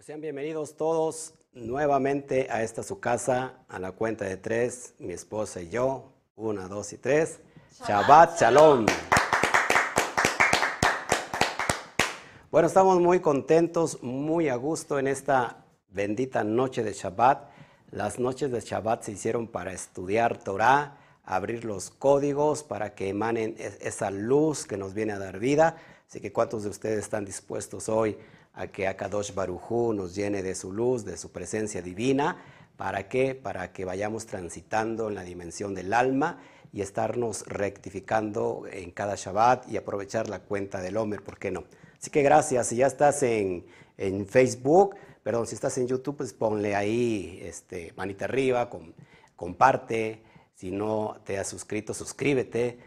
Pues sean bienvenidos todos nuevamente a esta su casa, a la cuenta de tres, mi esposa y yo. Una, dos y tres. Shabbat, Shalom. Bueno, estamos muy contentos, muy a gusto en esta bendita noche de Shabbat. Las noches de Shabbat se hicieron para estudiar Torah, abrir los códigos para que emanen esa luz que nos viene a dar vida. Así que cuántos de ustedes están dispuestos hoy a que Akadosh Barujú nos llene de su luz, de su presencia divina. ¿Para qué? Para que vayamos transitando en la dimensión del alma y estarnos rectificando en cada Shabbat y aprovechar la cuenta del Homer, ¿por qué no? Así que gracias. Si ya estás en, Facebook, perdón, si estás en YouTube, pues ponle ahí este, manita arriba, comparte. Si no te has suscrito, suscríbete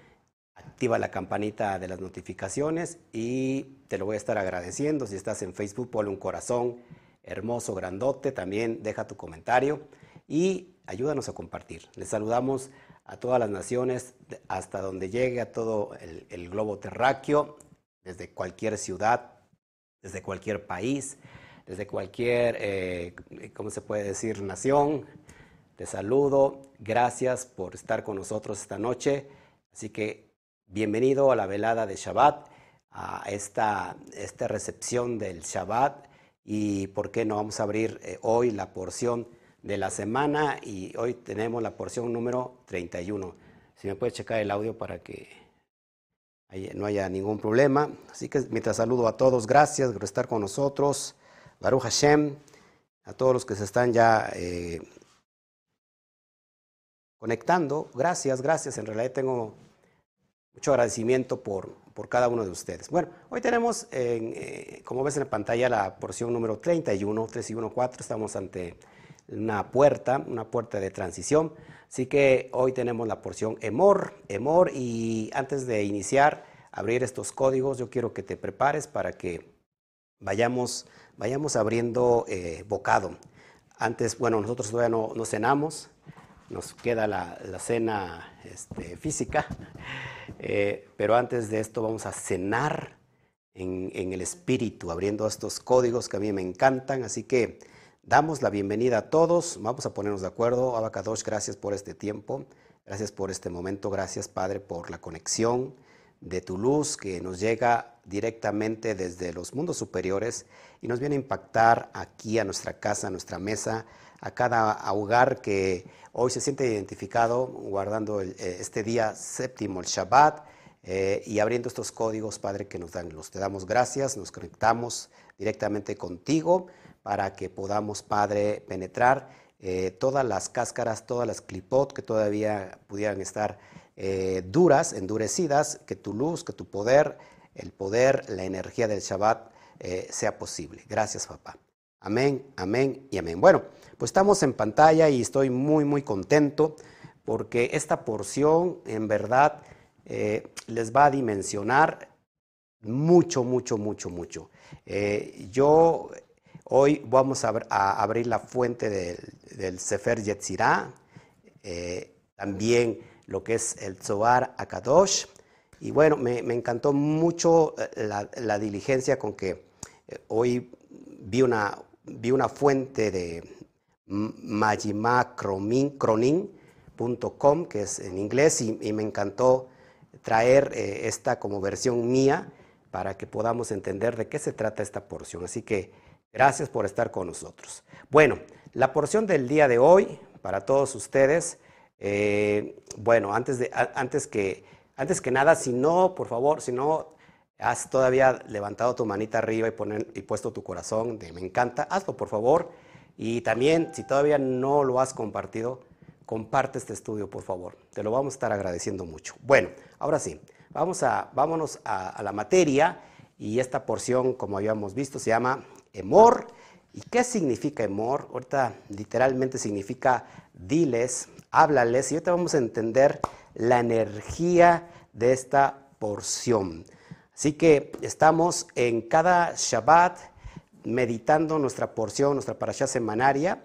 activa la campanita de las notificaciones y te lo voy a estar agradeciendo. Si estás en Facebook, ponle un corazón hermoso, grandote, también deja tu comentario y ayúdanos a compartir. Les saludamos a todas las naciones hasta donde llegue a todo el, globo terráqueo, desde cualquier ciudad, desde cualquier país, desde cualquier, eh, ¿cómo se puede decir?, nación. Te saludo, gracias por estar con nosotros esta noche. Así que Bienvenido a la velada de Shabbat, a esta, esta recepción del Shabbat y por qué no vamos a abrir eh, hoy la porción de la semana y hoy tenemos la porción número 31. Si me puede checar el audio para que no haya ningún problema. Así que mientras saludo a todos, gracias por estar con nosotros. Baruch Hashem, a todos los que se están ya eh, conectando. Gracias, gracias. En realidad tengo mucho agradecimiento por, por cada uno de ustedes. Bueno, hoy tenemos, eh, como ves en la pantalla, la porción número 31, 3 y 1, 4. Estamos ante una puerta, una puerta de transición. Así que hoy tenemos la porción Emor, Emor. Y antes de iniciar, abrir estos códigos, yo quiero que te prepares para que vayamos, vayamos abriendo eh, bocado. Antes, bueno, nosotros todavía no, no cenamos, nos queda la, cena este, física, eh, pero antes de esto vamos a cenar en, el espíritu, abriendo estos códigos que a mí me encantan, así que damos la bienvenida a todos, vamos a ponernos de acuerdo, Abacadosh, gracias por este tiempo, gracias por este momento, gracias Padre por la conexión de tu luz que nos llega directamente desde los mundos superiores y nos viene a impactar aquí a nuestra casa, a nuestra mesa, a cada hogar que hoy se siente identificado guardando eh, este día séptimo, el Shabbat, eh, y abriendo estos códigos, Padre, que nos dan luz. Te damos gracias, nos conectamos directamente contigo para que podamos, Padre, penetrar eh, todas las cáscaras, todas las clipot que todavía pudieran estar duras, endurecidas, que tu luz, que tu poder, el poder, la energía del Shabbat sea posible. Gracias, papá. Amén, amén y amén. Bueno, pues estamos en pantalla y estoy muy, muy contento porque esta porción en verdad eh, les va a dimensionar mucho, mucho, mucho, mucho. Eh, yo hoy vamos a, abrir la fuente del, Sefer Yetzirah, eh, también lo que es el Zohar Akadosh. Y bueno, me, encantó mucho la, la, diligencia con que hoy vi una, vi una fuente de majimacronin.com, que es en inglés, y, me encantó traer eh, esta como versión mía para que podamos entender de qué se trata esta porción. Así que gracias por estar con nosotros. Bueno, la porción del día de hoy, para todos ustedes, eh, bueno, antes, de, antes, que, antes que nada, si no, por favor, si no has todavía levantado tu manita arriba y, puesto tu corazón de me encanta, hazlo por favor. Y también, si todavía no lo has compartido, comparte este estudio, por favor. Te lo vamos a estar agradeciendo mucho. Bueno, ahora sí, vamos a, vámonos a, la materia. Y esta porción, como habíamos visto, se llama Emor. ¿Y qué significa Emor? Ahorita literalmente significa diles, háblales. Y ahorita vamos a entender la energía de esta porción. Así que estamos en cada Shabbat meditando nuestra porción, nuestra parasha semanaria,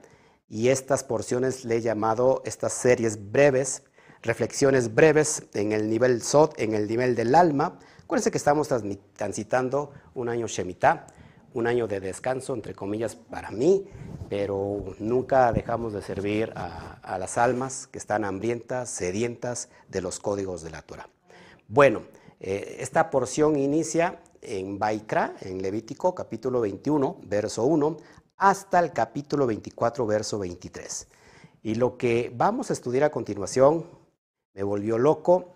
y estas porciones le he llamado estas series breves, reflexiones breves en el nivel Sot, en el nivel del alma. Acuérdense que estamos transitando un año Shemitah, un año de descanso, entre comillas, para mí, pero nunca dejamos de servir a, las almas que están hambrientas, sedientas de los códigos de la Torah. Bueno, eh, esta porción inicia en Baikra, en Levítico, capítulo 21, verso 1, hasta el capítulo 24, verso 23. Y lo que vamos a estudiar a continuación me volvió loco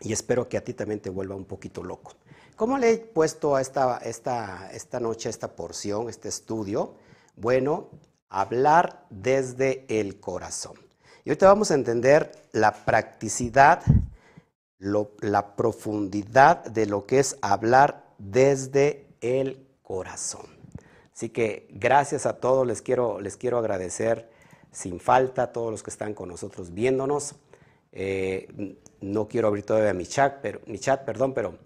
y espero que a ti también te vuelva un poquito loco. ¿Cómo le he puesto a esta, esta, esta noche, esta porción, este estudio? Bueno, hablar desde el corazón. Y ahorita vamos a entender la practicidad, la profundidad de lo que es hablar desde el corazón. Así que gracias a todos, les quiero, les quiero agradecer sin falta a todos los que están con nosotros viéndonos. Eh, no quiero abrir todavía mi chat, pero, mi chat, perdón, pero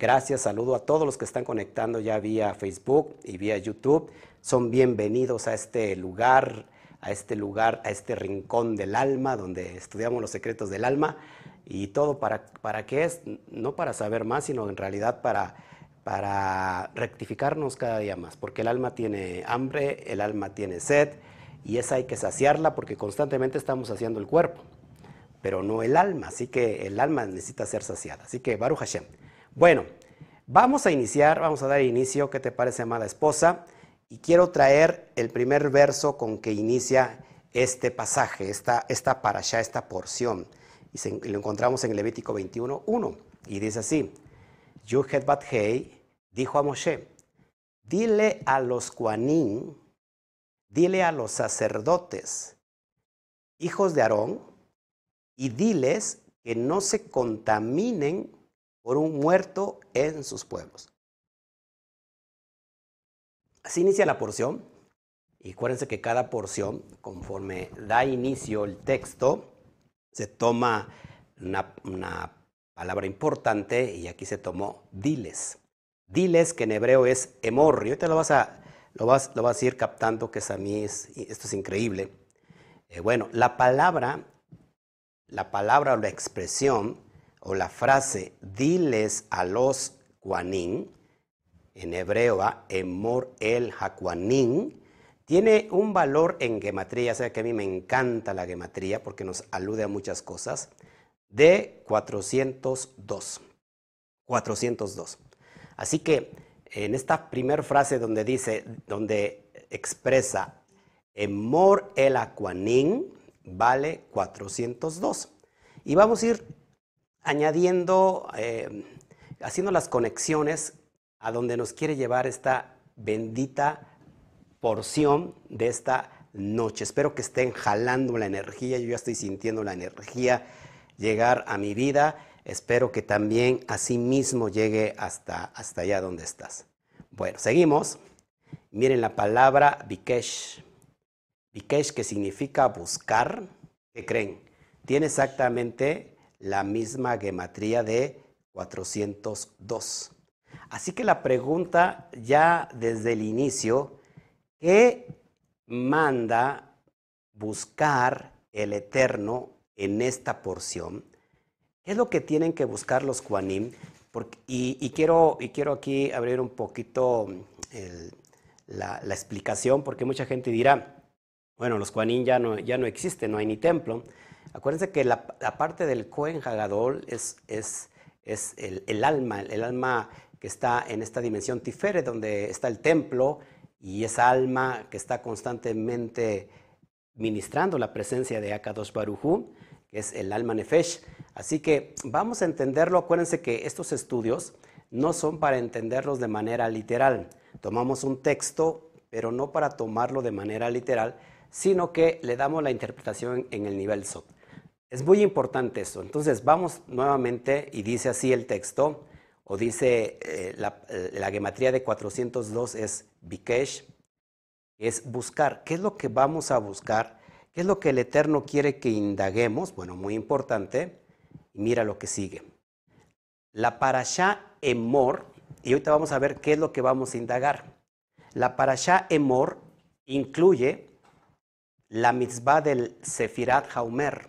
Gracias, saludo a todos los que están conectando ya vía Facebook y vía YouTube. Son bienvenidos a este lugar, a este lugar, a este rincón del alma donde estudiamos los secretos del alma. Y todo para, para qué es, no para saber más, sino en realidad para, para rectificarnos cada día más. Porque el alma tiene hambre, el alma tiene sed y esa hay que saciarla porque constantemente estamos saciando el cuerpo, pero no el alma. Así que el alma necesita ser saciada. Así que Baruch Hashem. Bueno, vamos a iniciar, vamos a dar inicio, ¿qué te parece, amada esposa? Y quiero traer el primer verso con que inicia este pasaje, esta, esta allá, esta porción. Y, lo encontramos en Levítico 21, 1. Y dice así, Yuhet Bathei dijo a Moshe, dile a los Kuanín, dile a los sacerdotes, hijos de Aarón, y diles que no se contaminen por un muerto en sus pueblos. Así inicia la porción. Y acuérdense que cada porción, conforme da inicio el texto, se toma una, palabra importante y aquí se tomó diles. Diles, que en hebreo es emor. Y ahorita lo vas a, lo vas, lo vas a ir captando, que es a mí esto es increíble. Eh, bueno, la palabra, la palabra o la expresión o la frase diles a los Kuanin, en hebreo Emor el Hakuanin, tiene un valor en gematría, sea que a mí me encanta la gematría porque nos alude a muchas cosas, de 402. 402. Así que en esta primera frase donde dice, donde expresa Emor el Hakuanin, vale 402. Y vamos a ir añadiendo, eh, haciendo las conexiones a donde nos quiere llevar esta bendita porción de esta noche. Espero que estén jalando la energía, yo ya estoy sintiendo la energía llegar a mi vida. Espero que también así mismo llegue hasta, hasta allá donde estás. Bueno, seguimos. Miren la palabra Bikesh. Bikesh que significa buscar. ¿Qué creen? Tiene exactamente la misma gematría de 402. Así que la pregunta ya desde el inicio, ¿qué manda buscar el Eterno en esta porción? ¿Qué es lo que tienen que buscar los Kuanim? y, quiero, y quiero aquí abrir un poquito la, explicación, porque mucha gente dirá, bueno, los Kuanim ya no, ya no existen, no hay ni templo. Acuérdense que la, parte del Cohen Hagadol es, es, es el, alma, el alma que está en esta dimensión Tiferet, donde está el templo, y esa alma que está constantemente ministrando la presencia de Akadosh Barujú, que es el alma Nefesh. Así que vamos a entenderlo. Acuérdense que estos estudios no son para entenderlos de manera literal. Tomamos un texto, pero no para tomarlo de manera literal, sino que le damos la interpretación en el nivel SOT. Es muy importante esto. Entonces vamos nuevamente y dice así el texto, o dice eh, la, eh, la, gematría de 402 es Bikesh, es buscar. ¿Qué es lo que vamos a buscar? ¿Qué es lo que el Eterno quiere que indaguemos? Bueno, muy importante. Mira lo que sigue. La parasha Emor, y ahorita vamos a ver qué es lo que vamos a indagar. La parasha Emor incluye la mitzvah del Sefirat Haumer.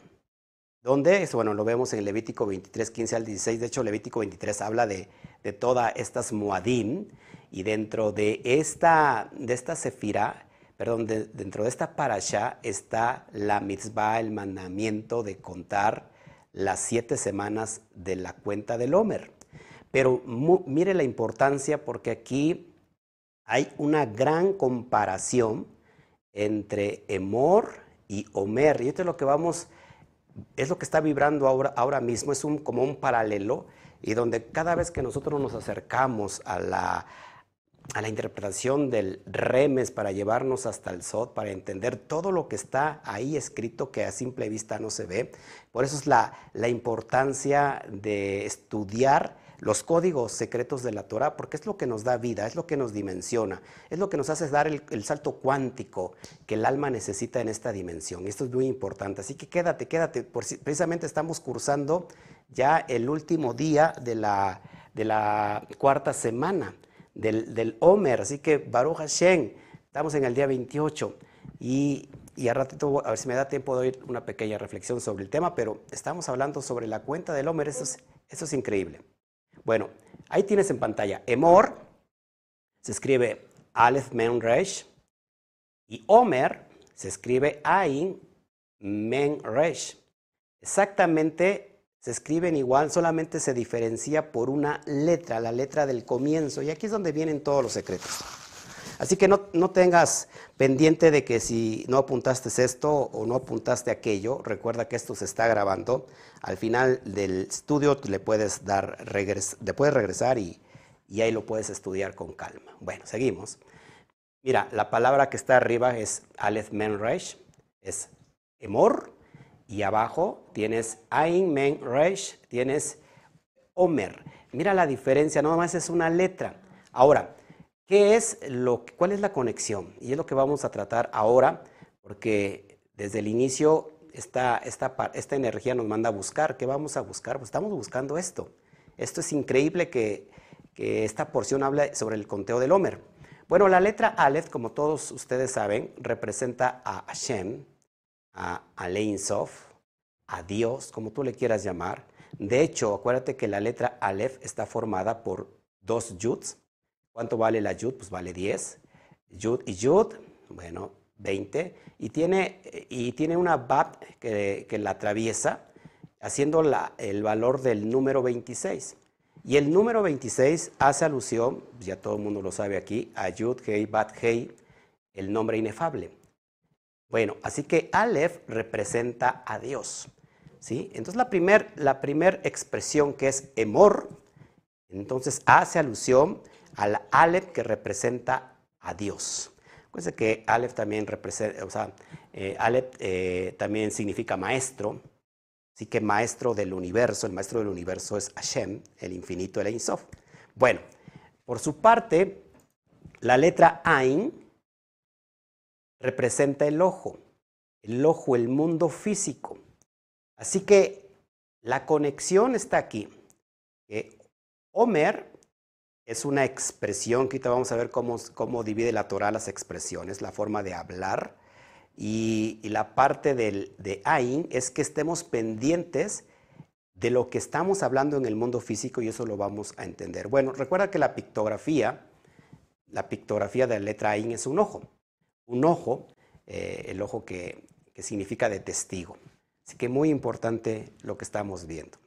¿Dónde? Bueno, lo vemos en Levítico 23, 15 al 16. De hecho, Levítico 23 habla de, de todas estas Moadim. Y dentro de esta, de esta sefira, perdón, dentro de esta parasha está la mitzvah, el mandamiento de contar las siete semanas de la cuenta del Homer. Pero mire la importancia porque aquí hay una gran comparación entre Emor y Homer. Y esto es lo que vamos, es lo que está vibrando ahora, ahora mismo, es un, como un paralelo y donde cada vez que nosotros nos acercamos a la, a la interpretación del remes para llevarnos hasta el sot, para entender todo lo que está ahí escrito que a simple vista no se ve. Por eso es la, la importancia de estudiar los códigos secretos de la Torah, porque es lo que nos da vida, es lo que nos dimensiona, es lo que nos hace dar el, salto cuántico que el alma necesita en esta dimensión. Esto es muy importante. Así que quédate, quédate. precisamente estamos cursando ya el último día de la, cuarta semana del, del Omer. Así que Baruch Hashem, estamos en el día 28 y, y a ratito, a ver si me da tiempo de oír una pequeña reflexión sobre el tema, pero estamos hablando sobre la cuenta del Omer, eso es, eso es increíble. Bueno, ahí tienes en pantalla Emor, se escribe Aleph Men Resh, y Omer se escribe Ain Men Resh. Exactamente se escriben igual, solamente se diferencia por una letra, la letra del comienzo, y aquí es donde vienen todos los secretos. Así que no, tengas pendiente de que si no apuntaste esto o no apuntaste aquello, recuerda que esto se está grabando. Al final del estudio le puedes, dar, puedes regresar y, ahí lo puedes estudiar con calma. Bueno, seguimos. Mira, la palabra que está arriba es Aleph Men Resh, es Emor, y abajo tienes Ain Men Resh, tienes Omer. Mira la diferencia, no más es una letra. Ahora, ¿Qué es lo, ¿Cuál es la conexión? Y es lo que vamos a tratar ahora, porque desde el inicio esta, esta, esta energía nos manda a buscar. ¿Qué vamos a buscar? Pues estamos buscando esto. Esto es increíble que, que esta porción habla sobre el conteo del Homer. Bueno, la letra Aleph, como todos ustedes saben, representa a Hashem, a, a Sof, a Dios, como tú le quieras llamar. De hecho, acuérdate que la letra Aleph está formada por dos yuds, ¿Cuánto vale la yud? Pues vale 10. Yud y yud, bueno, 20. Y tiene, y tiene una bab que, la atraviesa, haciendo el valor del número 26. Y el número 26 hace alusión, ya todo el mundo lo sabe aquí, a Yud, Hei, Bat, Hei, el nombre inefable. Bueno, así que Aleph representa a Dios. ¿sí? Entonces la primera la primer expresión que es Emor, entonces hace alusión al Aleph que representa a Dios. Acuérdense que Aleph también representa, o sea, eh, Aleph eh, también significa maestro, así que maestro del universo, el maestro del universo es Hashem, el infinito, el Ein Sof. Bueno, por su parte, la letra Ain representa el ojo, el ojo, el mundo físico. Así que la conexión está aquí. Que Homer es una expresión, que ahorita vamos a ver cómo, cómo divide la Torah las expresiones, la forma de hablar. Y, la parte del, de Ain es que estemos pendientes de lo que estamos hablando en el mundo físico y eso lo vamos a entender. Bueno, recuerda que la pictografía, la pictografía de la letra Ain es un ojo. Un ojo, eh, el ojo que, que significa de testigo. Así que muy importante lo que estamos viendo.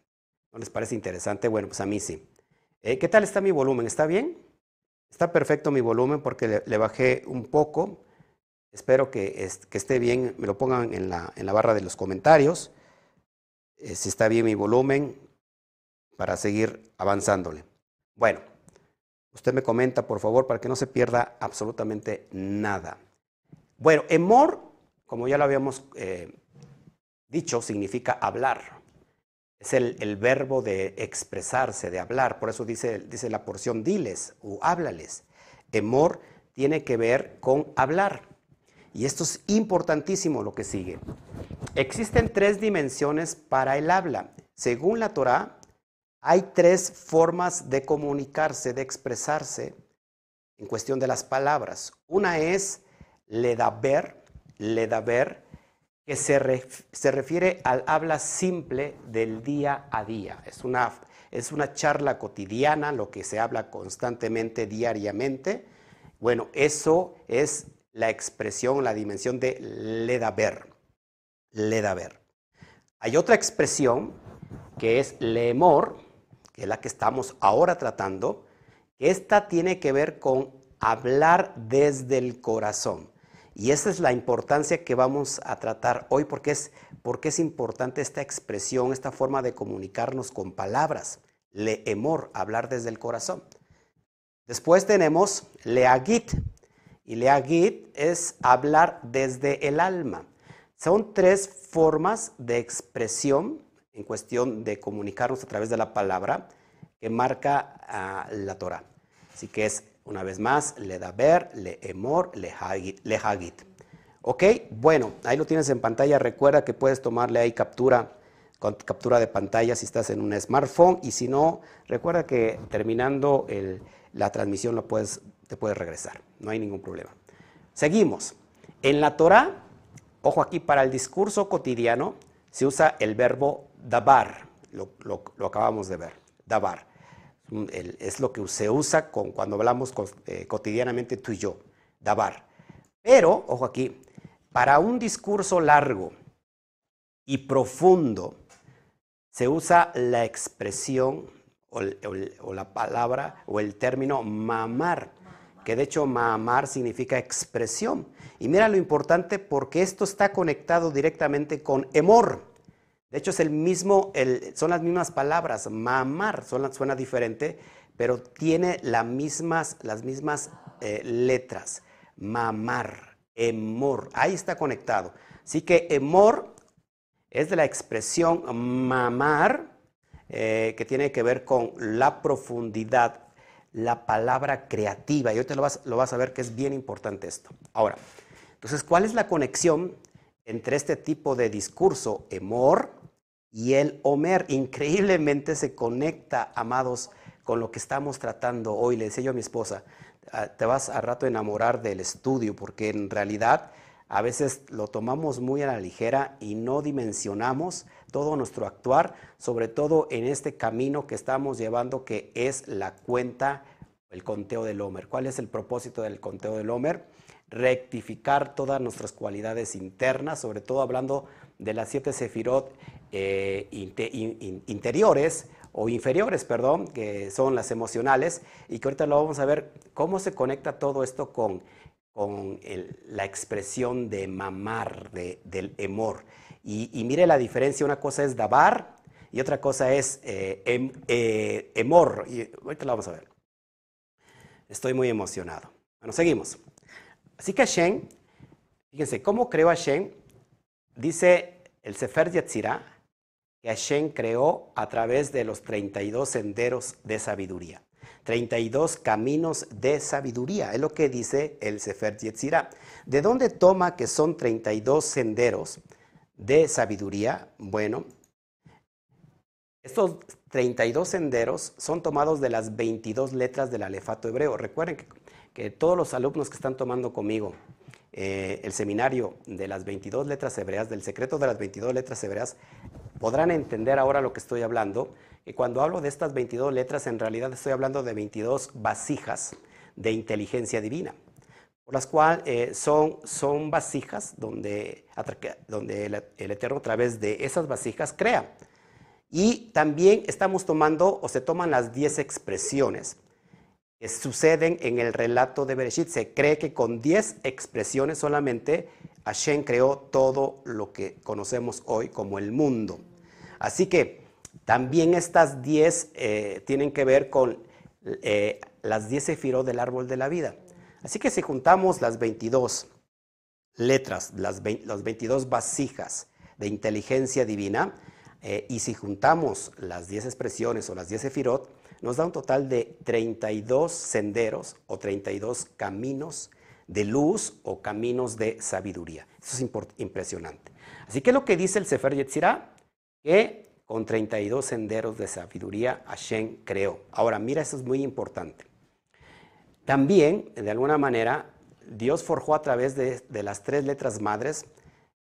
¿No les parece interesante? Bueno, pues a mí sí. Eh, ¿Qué tal está mi volumen? ¿Está bien? Está perfecto mi volumen porque le, bajé un poco. Espero que, esté bien, me lo pongan en la, barra de los comentarios. Eh, si está bien mi volumen para seguir avanzándole. Bueno, usted me comenta por favor para que no se pierda absolutamente nada. Bueno, emor, como ya lo habíamos eh, dicho, significa hablar es el, verbo de expresarse, de hablar. Por eso dice, dice la porción diles o háblales. Emor tiene que ver con hablar. Y esto es importantísimo lo que sigue. Existen tres dimensiones para el habla. Según la Torah, hay tres formas de comunicarse, de expresarse en cuestión de las palabras. Una es ledaber, ledaber que se, refiere al habla simple del día a día. Es una, es una charla cotidiana, lo que se habla constantemente, diariamente. Bueno, eso es la expresión, la dimensión de ledaber. Ledaber. Hay otra expresión que es lemor, que es la que estamos ahora tratando, esta tiene que ver con hablar desde el corazón. Y esa es la importancia que vamos a tratar hoy porque es, porque es importante esta expresión, esta forma de comunicarnos con palabras. Leemor, hablar desde el corazón. Después tenemos leagit. Y leagit es hablar desde el alma. Son tres formas de expresión en cuestión de comunicarnos a través de la palabra que marca ah, la Torah. Así que es una vez más, le daber, le emor, le hagit. Ok, bueno, ahí lo tienes en pantalla. Recuerda que puedes tomarle ahí captura, captura de pantalla si estás en un smartphone. Y si no, recuerda que terminando la transmisión lo puedes, te puedes regresar. No hay ningún problema. Seguimos. En la Torah, ojo aquí, para el discurso cotidiano se usa el verbo dabar. lo acabamos de ver, dabar es lo que se usa con, cuando hablamos eh, cotidianamente tú y yo, dabar. Pero, ojo aquí, para un discurso largo y profundo se usa la expresión o, o, la palabra o el término mamar, que de hecho mamar significa expresión. Y mira lo importante porque esto está conectado directamente con emor. De hecho, es el mismo, son las mismas palabras. Mamar suena, diferente, pero tiene las mismas, las mismas eh, letras. Mamar, emor. Ahí está conectado. Así que emor es de la expresión mamar, eh, que tiene que ver con la profundidad, la palabra creativa. Y ahorita lo vas, lo a ver que es bien importante esto. Ahora, entonces, ¿cuál es la conexión entre este tipo de discurso, emor, y el Homer increíblemente se conecta, amados, con lo que estamos tratando hoy. Le decía yo a mi esposa, ah, te vas a rato a enamorar del estudio, porque en realidad a veces lo tomamos muy a la ligera y no dimensionamos todo nuestro actuar, sobre todo en este camino que estamos llevando, que es la cuenta, el conteo del Homer. ¿Cuál es el propósito del conteo del Homer? Rectificar todas nuestras cualidades internas, sobre todo hablando de las siete sefirot eh, interiores o inferiores, perdón, que son las emocionales, y que ahorita lo vamos a ver cómo se conecta todo esto con, con la expresión de mamar, de, del emor. Y, mire la diferencia, una cosa es dabar y otra cosa es eh, em, eh, emor. Y ahorita lo vamos a ver. Estoy muy emocionado. Bueno, seguimos. Así que Hashem, fíjense, ¿cómo creó Hashem? Dice el Sefer Yetzirah, que Hashem creó a través de los 32 senderos de sabiduría. 32 caminos de sabiduría, es lo que dice el Sefer Yetzirah. ¿De dónde toma que son 32 senderos de sabiduría? Bueno, estos 32 senderos son tomados de las 22 letras del alefato hebreo. Recuerden que, que todos los alumnos que están tomando conmigo eh, el seminario de las 22 letras hebreas, del secreto de las 22 letras hebreas, podrán entender ahora lo que estoy hablando. Y cuando hablo de estas 22 letras, en realidad estoy hablando de 22 vasijas de inteligencia divina, por las cuales eh, son, son vasijas donde, donde el, Eterno a través de esas vasijas crea. Y también estamos tomando o se toman las 10 expresiones suceden en el relato de Bereshit. Se cree que con 10 expresiones solamente Hashem creó todo lo que conocemos hoy como el mundo. Así que también estas 10 eh, tienen que ver con eh, las 10 sefirot del árbol de la vida. Así que si juntamos las 22 letras, las, 22 vasijas de inteligencia divina, eh, y si juntamos las 10 expresiones o las 10 sefirot, nos da un total de 32 senderos o 32 caminos de luz o caminos de sabiduría. Eso es impresionante. Así que lo que dice el Sefer Yetzirah, que con 32 senderos de sabiduría Hashem creó. Ahora, mira, eso es muy importante. También, de alguna manera, Dios forjó a través de, de las tres letras madres,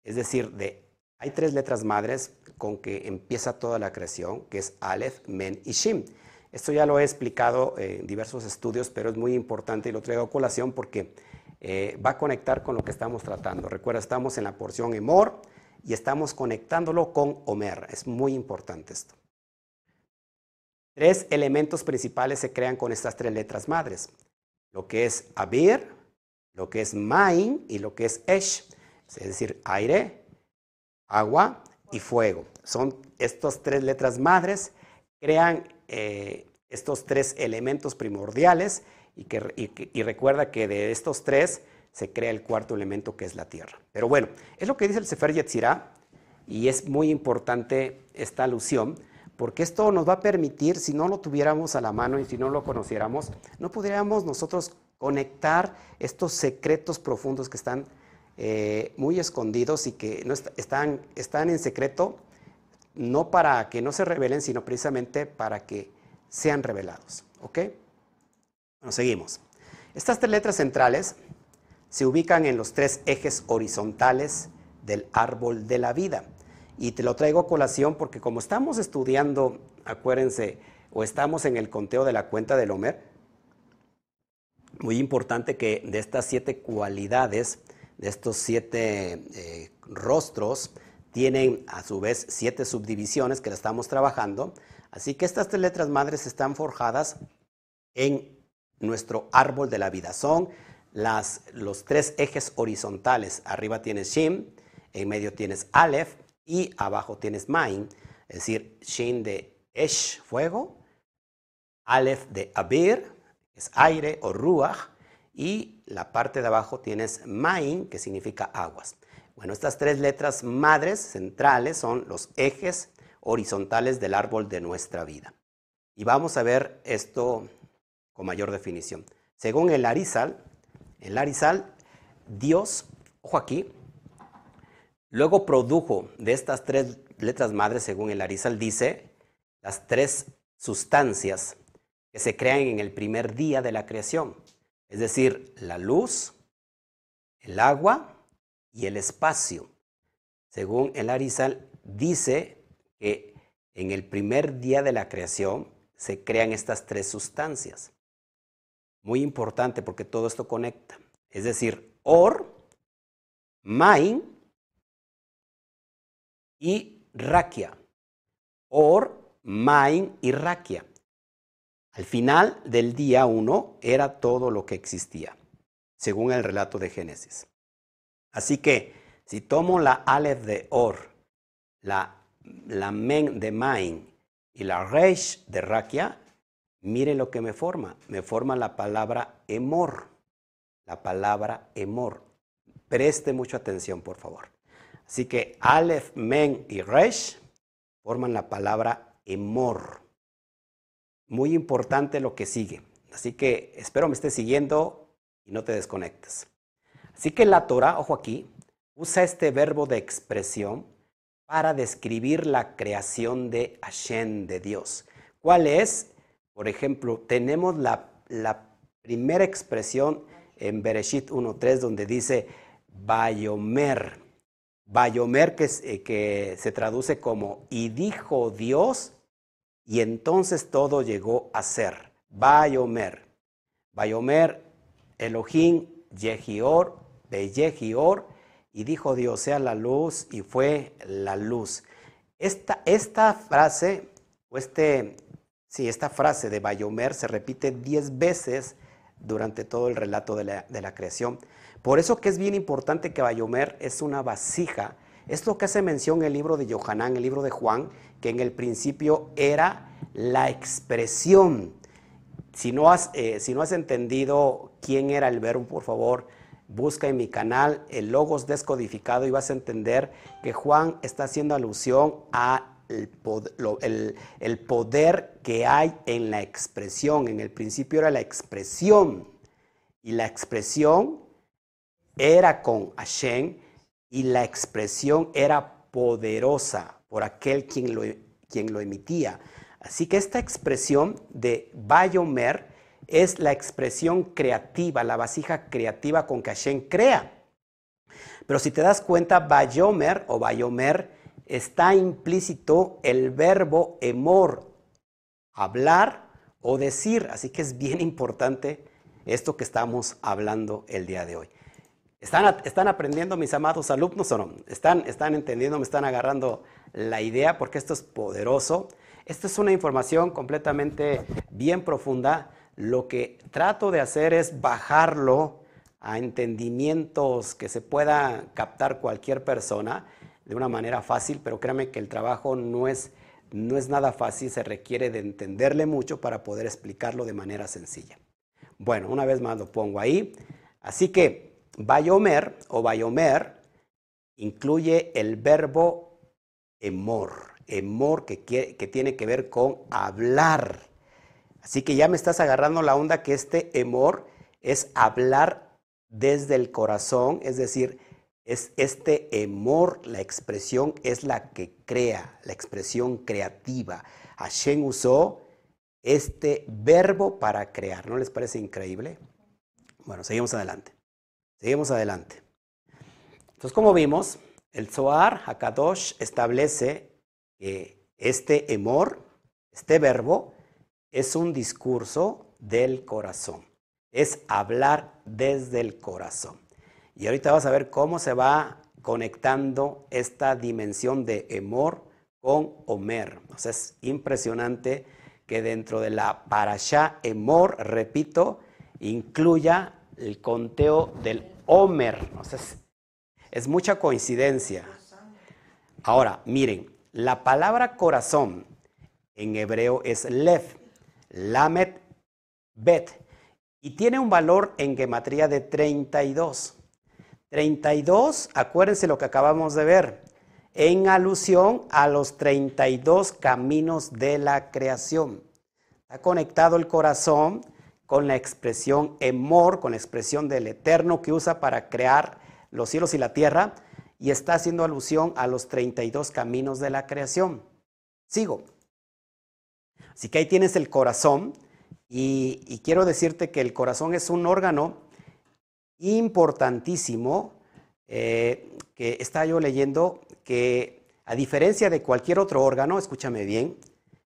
es decir, de hay tres letras madres con que empieza toda la creación, que es Aleph, Men y Shin. Esto ya lo he explicado en diversos estudios, pero es muy importante y lo traigo a colación porque eh, va a conectar con lo que estamos tratando. Recuerda, estamos en la porción Emor y estamos conectándolo con Omer. Es muy importante esto. Tres elementos principales se crean con estas tres letras madres. Lo que es Abir, lo que es Main y lo que es Esh. Es decir, aire, agua y fuego. Son estas tres letras madres, crean eh, estos tres elementos primordiales y, que, y, recuerda que de estos tres se crea el cuarto elemento que es la tierra. Pero bueno, es lo que dice el Sefer Yetzirah y es muy importante esta alusión porque esto nos va a permitir, si no lo tuviéramos a la mano y si no lo conociéramos, no podríamos nosotros conectar estos secretos profundos que están eh, muy escondidos y que no están, están en secreto, no para que no se revelen, sino precisamente para que sean revelados. ¿Ok? Bueno, seguimos. Estas tres letras centrales se ubican en los tres ejes horizontales del árbol de la vida. Y te lo traigo a colación porque como estamos estudiando, acuérdense, o estamos en el conteo de la cuenta del Homer, muy importante que de estas siete cualidades, de estos siete eh, rostros, tienen a su vez siete subdivisiones que la estamos trabajando. Así que estas tres letras madres están forjadas en nuestro árbol de la vida. Son los tres ejes horizontales. Arriba tienes Shim, en medio tienes Aleph y abajo tienes Main, es decir, Shin de Esh, fuego, Aleph de Abir, es aire o Ruach, y la parte de abajo tienes Main, que significa aguas. Bueno, estas tres letras madres centrales son los ejes horizontales del árbol de nuestra vida. Y vamos a ver esto con mayor definición. Según el Arizal, el Arizal, Dios, ojo aquí, luego produjo de estas tres letras madres, según el Arizal, dice, las tres sustancias que se crean en el primer día de la creación, es decir, la luz, el agua y el espacio. Según el Arizal, dice que en el primer día de la creación se crean estas tres sustancias. Muy importante porque todo esto conecta. Es decir, Or, Main y Rakia. Or, Main y Rakia. Al final del día uno era todo lo que existía, según el relato de Génesis. Así que si tomo la Aleph de Or, la, la Men de Main y la Reish de Rakia, Mire lo que me forma. Me forma la palabra emor. La palabra emor. Preste mucha atención, por favor. Así que Aleph, Men y Resh forman la palabra emor. Muy importante lo que sigue. Así que espero me estés siguiendo y no te desconectes. Así que la Torah, ojo aquí, usa este verbo de expresión para describir la creación de Hashem, de Dios. ¿Cuál es? Por ejemplo, tenemos la, primera expresión en Bereshit 1.3 donde dice Bayomer. Bayomer que, eh, que se traduce como y dijo Dios y entonces todo llegó a ser. Bayomer. Bayomer, Elohim, Yehior, Beyehior, y dijo Dios sea la luz y fue la luz. Esta, esta frase o este, Sí, esta frase de Bayomer se repite diez veces durante todo el relato de la, creación. Por eso que es bien importante que Bayomer es una vasija. Es lo que hace mención el libro de Johanán, el libro de Juan, que en el principio era la expresión. Si no has, eh, si no has entendido quién era el verbo, por favor, busca en mi canal el Logos descodificado y vas a entender que Juan está haciendo alusión a el poder, que hay en la expresión. En el principio era la expresión y la expresión era con Hashem y la expresión era poderosa por aquel quien lo, quien lo emitía. Así que esta expresión de Bayomer es la expresión creativa, la vasija creativa con que Hashem crea. Pero si te das cuenta, Bayomer o Bayomer está implícito el verbo emor, hablar o decir. Así que es bien importante esto que estamos hablando el día de hoy. ¿Están, están aprendiendo mis amados alumnos o no? ¿Están, ¿Están entendiendo, me están agarrando la idea? Porque esto es poderoso. Esto es una información completamente bien profunda. Lo que trato de hacer es bajarlo a entendimientos que se pueda captar cualquier persona de una manera fácil, pero créame que el trabajo no es, no es nada fácil, se requiere de entenderle mucho para poder explicarlo de manera sencilla. Bueno, una vez más lo pongo ahí. Así que Bayomer o Bayomer incluye el verbo emor, emor que, tiene que ver con hablar. Así que ya me estás agarrando la onda que este emor es hablar desde el corazón, es decir, es este emor, la expresión es la que crea, la expresión creativa. Hashem usó este verbo para crear. ¿No les parece increíble? Bueno, seguimos adelante. Seguimos adelante. Entonces, como vimos, el Zohar Hakadosh establece que este emor, este verbo, es un discurso del corazón. Es hablar desde el corazón. Y ahorita vas a ver cómo se va conectando esta dimensión de emor con Omer. O es impresionante que dentro de la parasha emor, repito, incluya el conteo del Omer. O sea, es, mucha coincidencia. Ahora, miren, la palabra corazón en hebreo es lev, lamet, bet, y tiene un valor en gematría de 32. 32, acuérdense lo que acabamos de ver, en alusión a los 32 caminos de la creación. Está conectado el corazón con la expresión emor, con la expresión del eterno que usa para crear los cielos y la tierra, y está haciendo alusión a los 32 caminos de la creación. Sigo. Así que ahí tienes el corazón, y, quiero decirte que el corazón es un órgano importantísimo eh, que está yo leyendo que a diferencia de cualquier otro órgano, escúchame bien,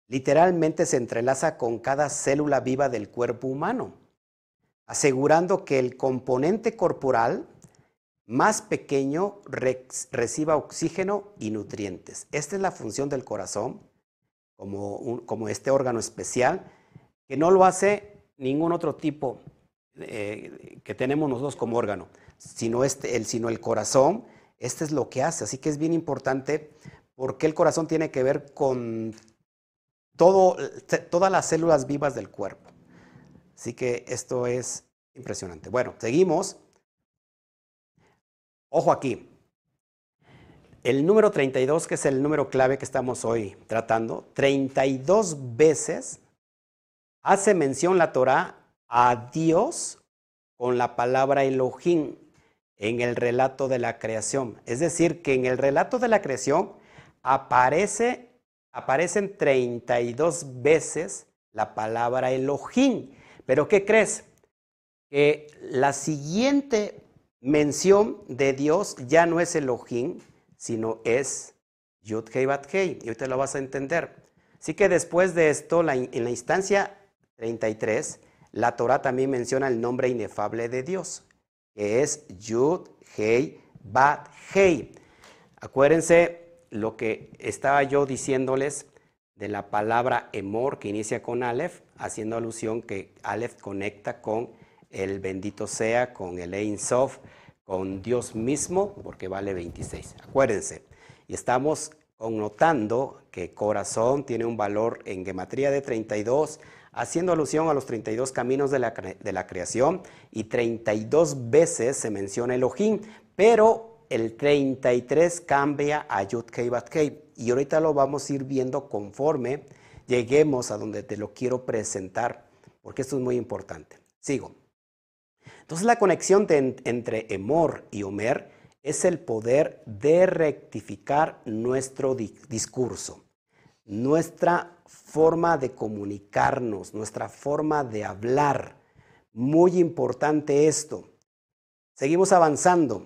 literalmente se entrelaza con cada célula viva del cuerpo humano, asegurando que el componente corporal más pequeño reciba oxígeno y nutrientes. Esta es la función del corazón, como, como este órgano especial, que no lo hace ningún otro tipo eh, que tenemos nosotros como órgano, sino, este, el, sino el corazón. Este es lo que hace. Así que es bien importante porque el corazón tiene que ver con todas las células vivas del cuerpo. Así que esto es impresionante. Bueno, seguimos. Ojo aquí. El número 32, que es el número clave que estamos hoy tratando, 32 veces hace mención la Torah a Dios con la palabra Elohim en el relato de la creación. Es decir, que en el relato de la creación aparece, aparecen 32 veces la palabra Elohim. Pero ¿qué crees? Que la siguiente mención de Dios ya no es Elohim, sino es Yud Hei Bat Hei. Y ahorita lo vas a entender. Así que después de esto, en la instancia 33, la Torah también menciona el nombre inefable de Dios, que es Yud, Hei, Bat, Hei. Acuérdense lo que estaba yo diciéndoles de la palabra Emor, que inicia con Aleph, haciendo alusión que Aleph conecta con el bendito sea, con el Ein Sof, con Dios mismo, porque vale 26. Acuérdense. Y estamos connotando que corazón tiene un valor en gematría de 32, haciendo alusión a los 32 caminos de la, de la creación y 32 veces se menciona Elohim, pero el 33 cambia a Yud Kei. Y ahorita lo vamos a ir viendo conforme lleguemos a donde te lo quiero presentar, porque esto es muy importante. Sigo. Entonces la conexión entre Emor y Omer es el poder de rectificar nuestro discurso, nuestra forma de comunicarnos, nuestra forma de hablar. Muy importante esto. Seguimos avanzando.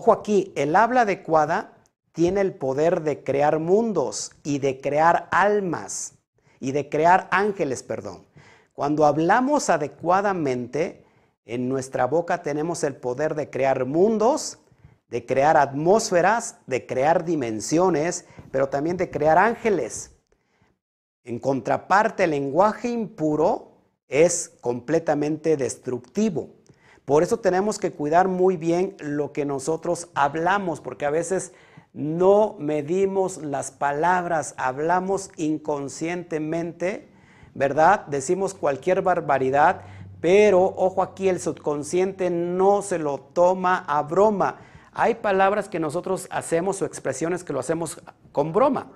Ojo aquí, el habla adecuada tiene el poder de crear mundos y de crear almas y de crear ángeles, perdón. Cuando hablamos adecuadamente, en nuestra boca tenemos el poder de crear mundos, de crear atmósferas, de crear dimensiones, pero también de crear ángeles. En contraparte, el lenguaje impuro es completamente destructivo. Por eso tenemos que cuidar muy bien lo que nosotros hablamos, porque a veces no medimos las palabras, hablamos inconscientemente, ¿verdad? Decimos cualquier barbaridad, pero ojo aquí, el subconsciente no se lo toma a broma. Hay palabras que nosotros hacemos o expresiones que lo hacemos con broma,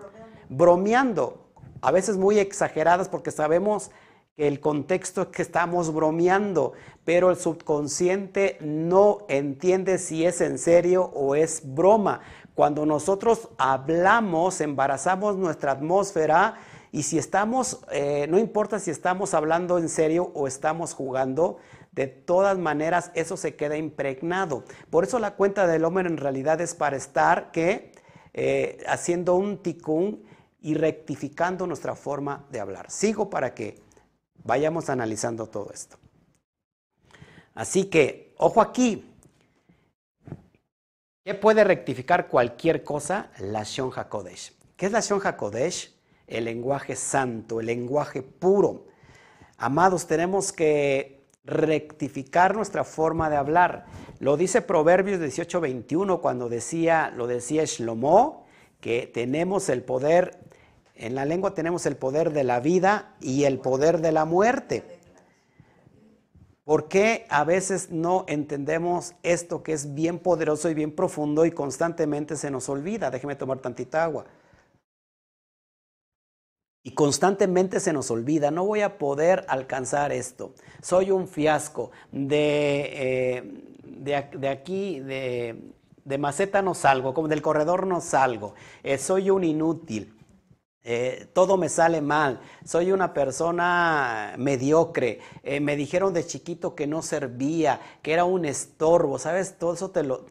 bromeando, a veces muy exageradas porque sabemos el contexto es que estamos bromeando, pero el subconsciente no entiende si es en serio o es broma. Cuando nosotros hablamos, embarazamos nuestra atmósfera y si estamos, eh, no importa si estamos hablando en serio o estamos jugando, de todas maneras eso se queda impregnado. Por eso la cuenta del hombre en realidad es para estar que eh, haciendo un ticún y rectificando nuestra forma de hablar. Sigo para que vayamos analizando todo esto. Así que, ojo aquí, ¿Qué puede rectificar cualquier cosa? La Shon HaKodesh. ¿Qué es la Shon HaKodesh? El lenguaje santo, el lenguaje puro. Amados, tenemos que rectificar nuestra forma de hablar. Lo dice Proverbios 18:21 cuando decía, lo decía Shlomo, que tenemos el poder, en la lengua tenemos el poder de la vida y el poder de la muerte. ¿Por qué a veces no entendemos esto que es bien poderoso y bien profundo y constantemente se nos olvida? Déjeme tomar tantita agua. Y constantemente se nos olvida, no voy a poder alcanzar esto. Soy un fiasco. De, eh, de, aquí, de, maceta no salgo, como del corredor no salgo. Eh, soy un inútil. Eh, todo me sale mal, soy una persona mediocre, eh, me dijeron de chiquito que no servía, que era un estorbo, ¿sabes? Todo eso te lo,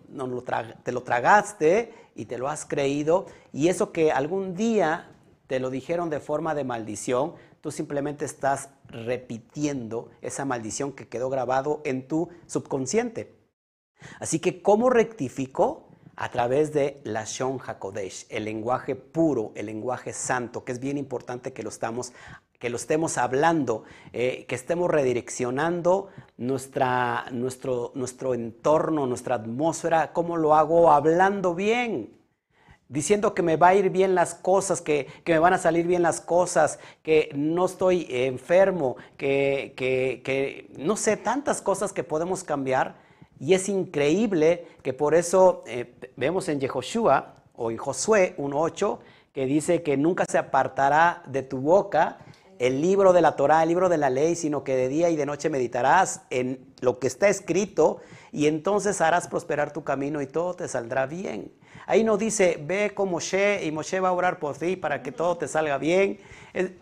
te lo tragaste y te lo has creído y eso que algún día te lo dijeron de forma de maldición, tú simplemente estás repitiendo esa maldición que quedó grabado en tu subconsciente. Así que, ¿cómo rectifico? A través de la Shon HaKodesh, el lenguaje puro, el lenguaje santo, que es bien importante que lo, estamos, que lo estemos hablando, eh, que estemos redireccionando nuestra, nuestro, nuestro entorno, nuestra atmósfera. ¿Cómo lo hago? Hablando bien diciendo que me va a ir bien las cosas, que, que, me van a salir bien las cosas, que no estoy enfermo, que, que, que, no sé, tantas cosas que podemos cambiar y es increíble que por eso eh, vemos en Yehoshua o en Josué 1.8 que dice que nunca se apartará de tu boca el libro de la Torah, el libro de la ley, sino que de día y de noche meditarás en lo que está escrito y entonces harás prosperar tu camino y todo te saldrá bien. Ahí no dice, ve con Moshe y Moshe va a orar por ti para que todo te salga bien.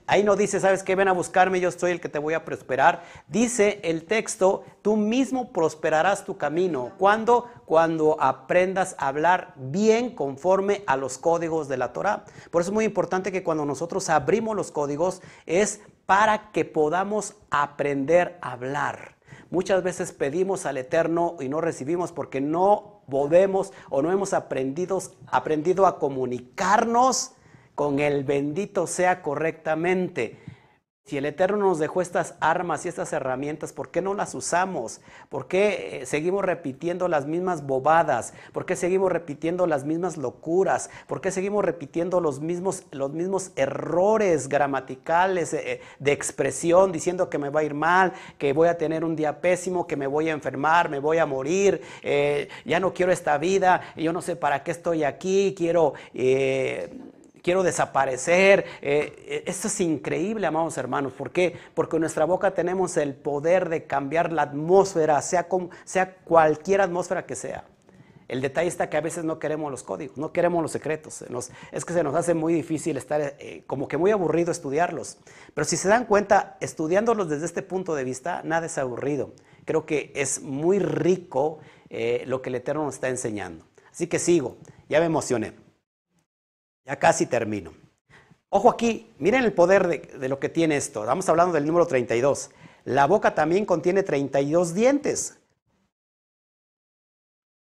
Ahí no dice, ¿sabes qué? Ven a buscarme, yo soy el que te voy a prosperar. Dice el texto, tú mismo prosperarás tu camino. ¿Cuándo? Cuando aprendas a hablar bien conforme a los códigos de la Torah. Por eso es muy importante que cuando nosotros abrimos los códigos es para que podamos aprender a hablar. Muchas veces pedimos al Eterno y no recibimos porque no podemos o no hemos aprendido, aprendido a comunicarnos con el bendito sea correctamente. Si el Eterno nos dejó estas armas y estas herramientas, ¿por qué no las usamos? ¿Por qué eh, seguimos repitiendo las mismas bobadas? ¿Por qué seguimos repitiendo las mismas locuras? ¿Por qué seguimos repitiendo los mismos, los mismos errores gramaticales eh, eh, de expresión, diciendo que me va a ir mal, que voy a tener un día pésimo, que me voy a enfermar, me voy a morir, ya no quiero esta vida, yo no sé para qué estoy aquí, quiero quiero desaparecer. Eh, eh, esto es increíble, amados hermanos. ¿Por qué? Porque en nuestra boca tenemos el poder de cambiar la atmósfera, sea, cualquier atmósfera que sea. El detalle está que a veces no queremos los códigos, no queremos los secretos. es que se nos hace muy difícil estar, eh, como que muy aburrido estudiarlos. Pero si se dan cuenta, estudiándolos desde este punto de vista, nada es aburrido. Creo que es muy rico lo que el Eterno nos está enseñando. Así que sigo, ya me emocioné. Ya casi termino. Ojo aquí, miren el poder de, lo que tiene esto. Estamos hablando del número 32. La boca también contiene 32 dientes.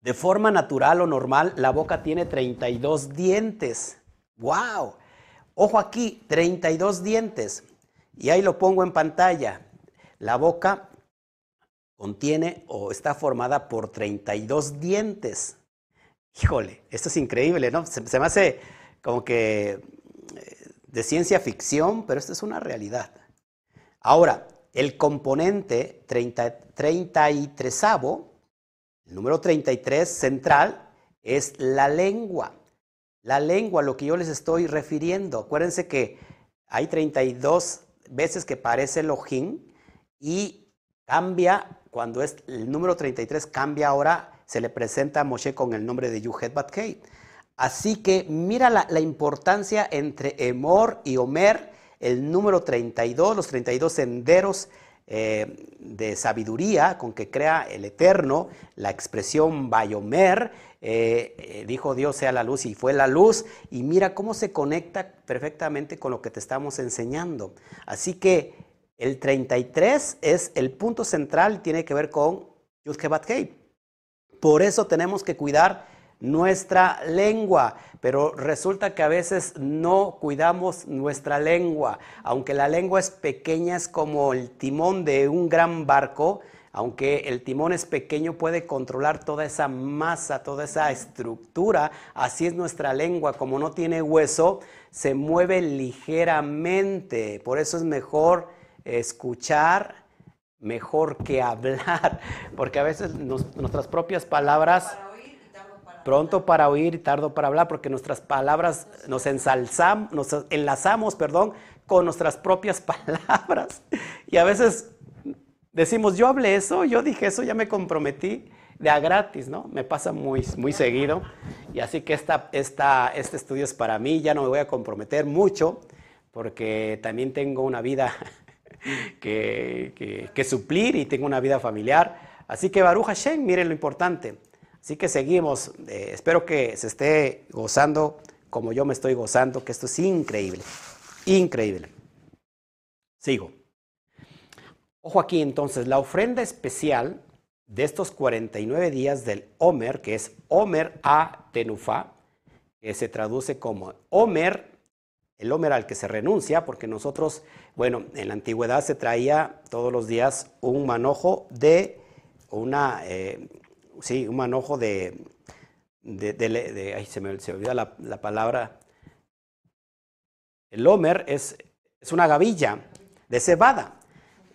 De forma natural o normal, la boca tiene 32 dientes. ¡Wow! Ojo aquí, 32 dientes. Y ahí lo pongo en pantalla. La boca contiene o está formada por 32 dientes. Híjole, esto es increíble, ¿no? Se, me hace como que eh, de ciencia ficción, pero esto es una realidad. Ahora, el componente 30, 33 el número 33 central, es la lengua. La lengua, lo que yo les estoy refiriendo. Acuérdense que hay 32 veces que parece el ojín y cambia, cuando es el número 33 cambia ahora, se le presenta a Moshe con el nombre de Yuhet Batkei. Así que mira la, importancia entre Emor y Omer, el número 32, los 32 senderos eh, de sabiduría con que crea el Eterno, la expresión Bayomer, eh, eh, dijo Dios sea la luz y fue la luz, y mira cómo se conecta perfectamente con lo que te estamos enseñando. Así que el 33 es el punto central, tiene que ver con Yud Por eso tenemos que cuidar nuestra lengua, pero resulta que a veces no cuidamos nuestra lengua. Aunque la lengua es pequeña, es como el timón de un gran barco, aunque el timón es pequeño, puede controlar toda esa masa, toda esa estructura. Así es nuestra lengua, como no tiene hueso, se mueve ligeramente. Por eso es mejor escuchar mejor que hablar, porque a veces nuestras propias palabras pronto para oír y tardo para hablar, porque nuestras palabras nos ensalzamos, nos enlazamos, perdón, con nuestras propias palabras. Y a veces decimos, yo hablé eso, yo dije eso, ya me comprometí de a gratis, ¿no? Me pasa muy, muy seguido. Y así que esta, esta, este estudio es para mí, ya no me voy a comprometer mucho, porque también tengo una vida que, que, que suplir y tengo una vida familiar. Así que Baruch Hashem, miren lo importante. Así que seguimos. Eh, espero que se esté gozando como yo me estoy gozando, que esto es increíble. Increíble. Sigo. Ojo aquí entonces, la ofrenda especial de estos 49 días del Omer, que es Omer a Tenufa, que se traduce como Omer, el Omer al que se renuncia, porque nosotros, bueno, en la antigüedad se traía todos los días un manojo de una, eh, sí, un manojo de, de, ay, se me, se olvida la, la, palabra. El homer es, es una gavilla de cebada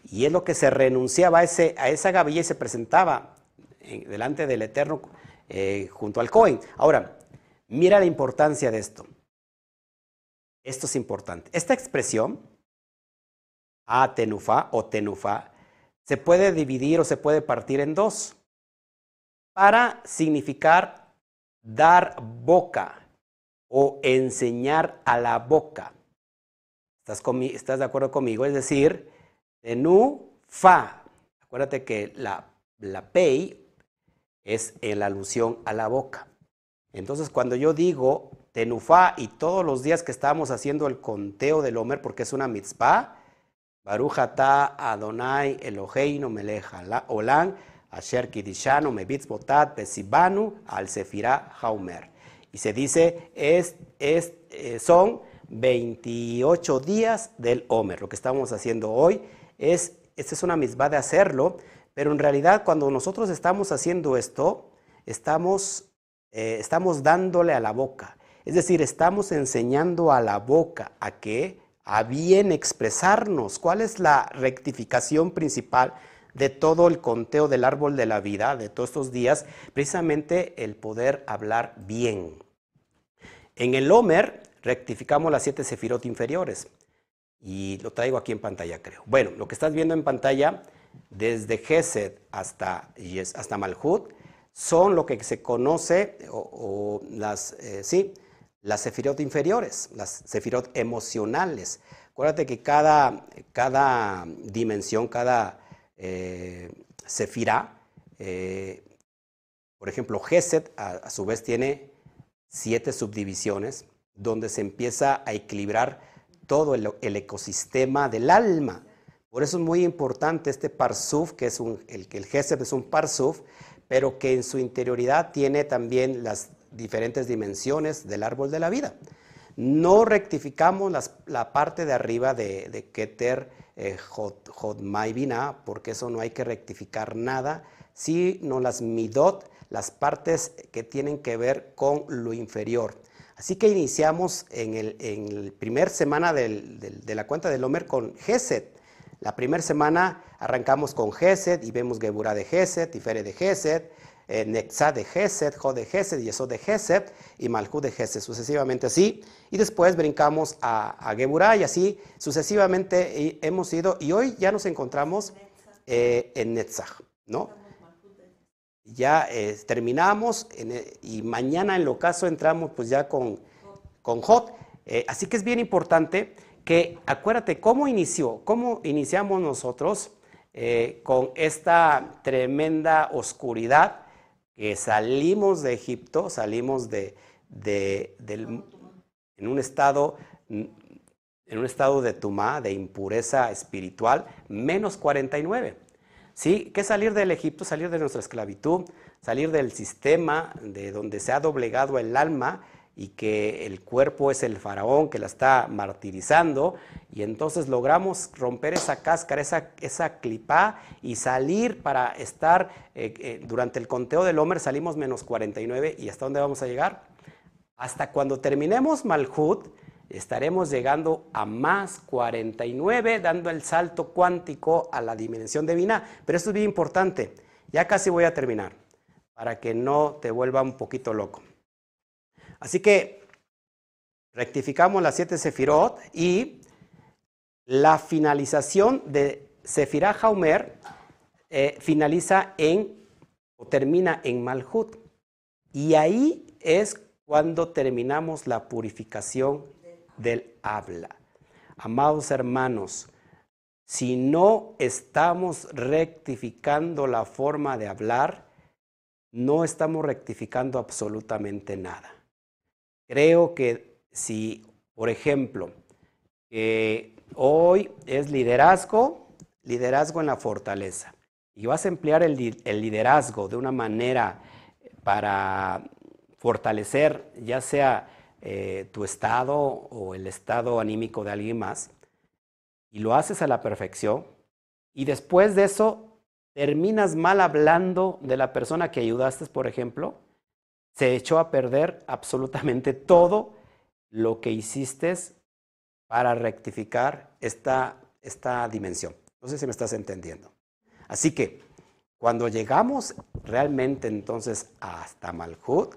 y es lo que se renunciaba a esa gavilla y se presentaba delante del Eterno eh, junto al Cohen. Ahora, mira la importancia de esto. Esto es importante. Esta expresión, a tenufa o tenufa, se puede dividir o se puede partir en dos para significar dar boca o enseñar a la boca. ¿Estás, ¿Estás, de acuerdo conmigo? Es decir, nu, fa. Acuérdate que la, la pei es en la alusión a la boca. Entonces, cuando yo digo tenufa y todos los días que estamos haciendo el conteo del Homer, porque es una mitzvah, Barujata Adonai Eloheinu Meleja Olam, Asher Mebitz Botat, Besibanu, Al Sefirá, Haumer. Y se dice, es, es, eh, son 28 días del Homer. Lo que estamos haciendo hoy es, esta es una misma de hacerlo, pero en realidad cuando nosotros estamos haciendo esto, estamos, eh, estamos dándole a la boca. Es decir, estamos enseñando a la boca a que, a bien expresarnos. ¿Cuál es la rectificación principal? De todo el conteo del árbol de la vida, de todos estos días, precisamente el poder hablar bien. En el Homer rectificamos las siete sefirot inferiores y lo traigo aquí en pantalla, creo. Bueno, lo que estás viendo en pantalla, desde Gesed hasta, hasta Malhut, son lo que se conoce, o, las, eh, sí, las sefirot inferiores, las sefirot emocionales. Acuérdate que cada, cada dimensión, cada eh, Sefirá, eh, Por ejemplo, Gesed a, su vez tiene siete subdivisiones donde se empieza a equilibrar todo el, ecosistema del alma. Por eso es muy importante este parsuf, que es un, el, el Gesed es un parsuf, pero que en su interioridad tiene también las diferentes dimensiones del árbol de la vida. No rectificamos la parte de arriba de, de Keter eh, Hot, porque eso no hay que rectificar nada, sino las Midot, las partes que tienen que ver con lo inferior. Así que iniciamos en el, en primer semana de la cuenta del Homer con Gesed. La primera semana arrancamos con Gesed y vemos Geburah de Gesed, Tifere de Gesed, eh, de Gesed, Jod de Gesed, Yesod de Gesed y Malhud de Gesed, sucesivamente así. Y después brincamos a, a Geburah y así sucesivamente hemos ido. Y hoy ya nos encontramos eh, en Netzach, ¿no? Ya eh, terminamos y mañana en lo caso entramos pues ya con, con. Eh, así que es bien importante que acuérdate cómo inició, cómo iniciamos nosotros con esta tremenda oscuridad que salimos de Egipto, salimos de, en un estado en un estado de tumá, de impureza espiritual, menos 49. ¿Sí? ¿Qué salir del Egipto? Salir de nuestra esclavitud, salir del sistema de donde se ha doblegado el alma y que el cuerpo es el faraón que la está martirizando, y entonces logramos romper esa cáscara, esa, esa clipá, y salir para estar, eh, eh, durante el conteo del Homer salimos menos 49, ¿y hasta dónde vamos a llegar? Hasta cuando terminemos Malhut, estaremos llegando a más 49, dando el salto cuántico a la dimensión divina, pero esto es bien importante, ya casi voy a terminar, para que no te vuelva un poquito loco. Así que rectificamos las siete Sefirot y la finalización de Sefirah Haumer eh, finaliza en o termina en Malhut. Y ahí es cuando terminamos la purificación del habla. Amados hermanos, si no estamos rectificando la forma de hablar, no estamos rectificando absolutamente nada. Creo que si, por ejemplo, hoy es liderazgo, liderazgo en la fortaleza, y vas a emplear el, liderazgo de una manera para fortalecer ya sea eh, tu estado o el estado anímico de alguien más, y lo haces a la perfección, y después de eso terminas mal hablando de la persona que ayudaste, por ejemplo, se echó a perder absolutamente todo lo que hiciste para rectificar esta, esta dimensión. No sé si me estás entendiendo. Así que cuando llegamos realmente entonces hasta Malhut,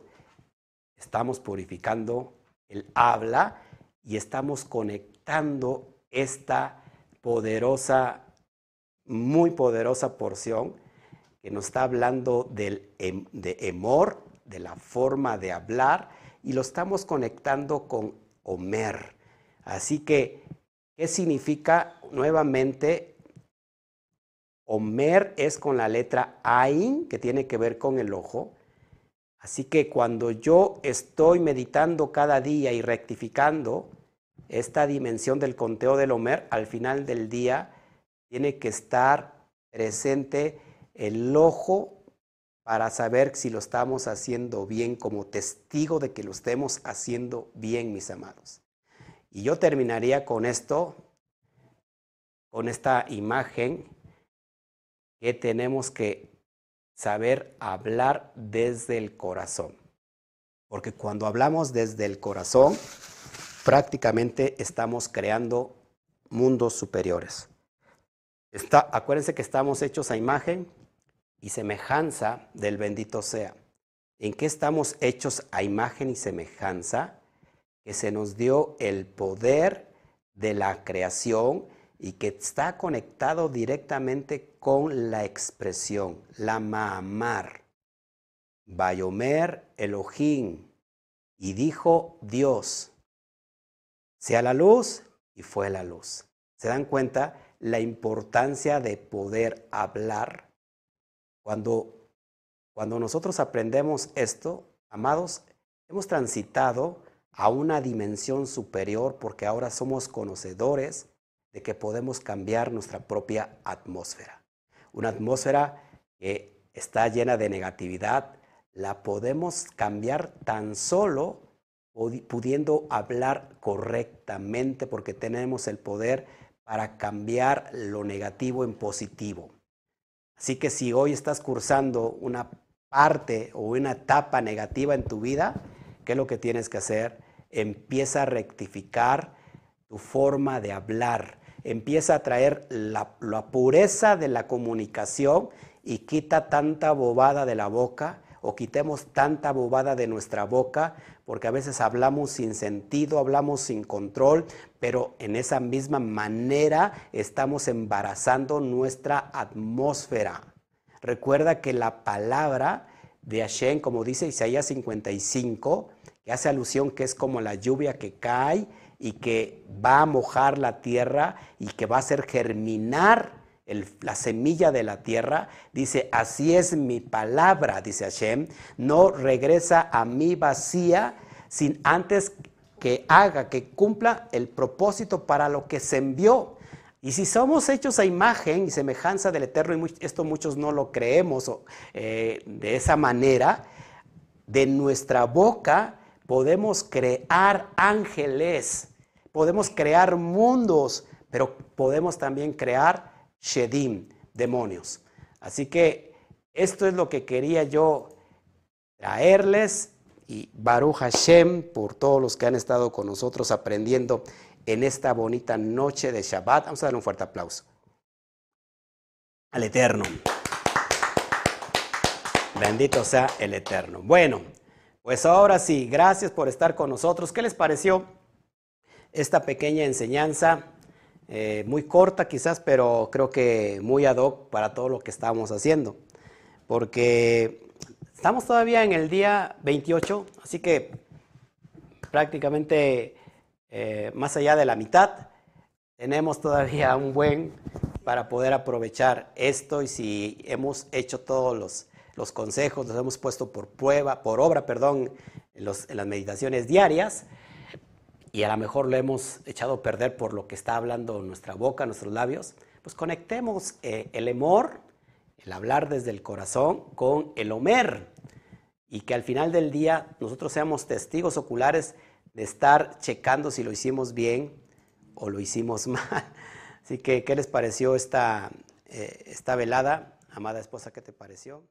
estamos purificando el habla y estamos conectando esta poderosa, muy poderosa porción que nos está hablando del, em, de Emor, de la forma de hablar y lo estamos conectando con Homer. Así que, ¿qué significa nuevamente? Homer es con la letra Ain, que tiene que ver con el ojo. Así que cuando yo estoy meditando cada día y rectificando esta dimensión del conteo del Homer, al final del día tiene que estar presente el ojo para saber si lo estamos haciendo bien como testigo de que lo estemos haciendo bien, mis amados. Y yo terminaría con esto, con esta imagen que tenemos que saber hablar desde el corazón. Porque cuando hablamos desde el corazón, prácticamente estamos creando mundos superiores. Está, acuérdense que estamos hechos a imagen y semejanza del bendito sea. ¿En qué estamos hechos a imagen y semejanza? Que se nos dio el poder de la creación y que está conectado directamente con la expresión, la Maamar. Bayomer Elohim. Y dijo Dios, sea la luz, y fue la luz. ¿Se dan cuenta la importancia de poder hablar? Cuando, Cuando nosotros aprendemos esto, amados, hemos transitado a una dimensión superior porque ahora somos conocedores de que podemos cambiar nuestra propia atmósfera. Una atmósfera que está llena de negatividad, la podemos cambiar tan solo pudiendo hablar correctamente porque tenemos el poder para cambiar lo negativo en positivo. Así que si hoy estás cursando una parte o una etapa negativa en tu vida, ¿qué es lo que tienes que hacer? Empieza a rectificar tu forma de hablar. Empieza a traer la, la pureza de la comunicación y quita tanta bobada de la boca o quitemos tanta bobada de nuestra boca, porque a veces hablamos sin sentido, hablamos sin control, pero en esa misma manera estamos embarazando nuestra atmósfera. Recuerda que la palabra de Hashem, como dice Isaías 55, que hace alusión que es como la lluvia que cae y que va a mojar la tierra y que va a hacer germinar la semilla de la tierra, dice, así es mi palabra, dice Hashem, no regresa a mí vacía sin antes que haga, que cumpla el propósito para lo que se envió. Y si somos hechos a imagen y semejanza del Eterno, y esto muchos no lo creemos eh, de esa manera, de nuestra boca podemos crear ángeles, podemos crear mundos, pero podemos también crear Shedim, demonios. Así que esto es lo que quería yo traerles y Baruch Hashem por todos los que han estado con nosotros aprendiendo en esta bonita noche de Shabbat. Vamos a darle un fuerte aplauso al Eterno. Bendito sea el Eterno. Bueno, pues ahora sí, gracias por estar con nosotros. ¿Qué les pareció esta pequeña enseñanza? Eh, muy corta quizás, pero creo que muy ad hoc para todo lo que estamos haciendo. Porque estamos todavía en el día 28, así que prácticamente eh, más allá de la mitad, tenemos todavía un buen para poder aprovechar esto y si hemos hecho todos los, los consejos, los hemos puesto por prueba, por obra, perdón, en, en las meditaciones diarias, y a lo mejor lo hemos echado a perder por lo que está hablando nuestra boca, nuestros labios, pues conectemos eh, el emor, el hablar desde el corazón, con el omer. Y que al final del día nosotros seamos testigos oculares de estar checando si lo hicimos bien o lo hicimos mal. Así que, ¿qué les pareció esta, eh, esta velada? Amada esposa, ¿qué te pareció?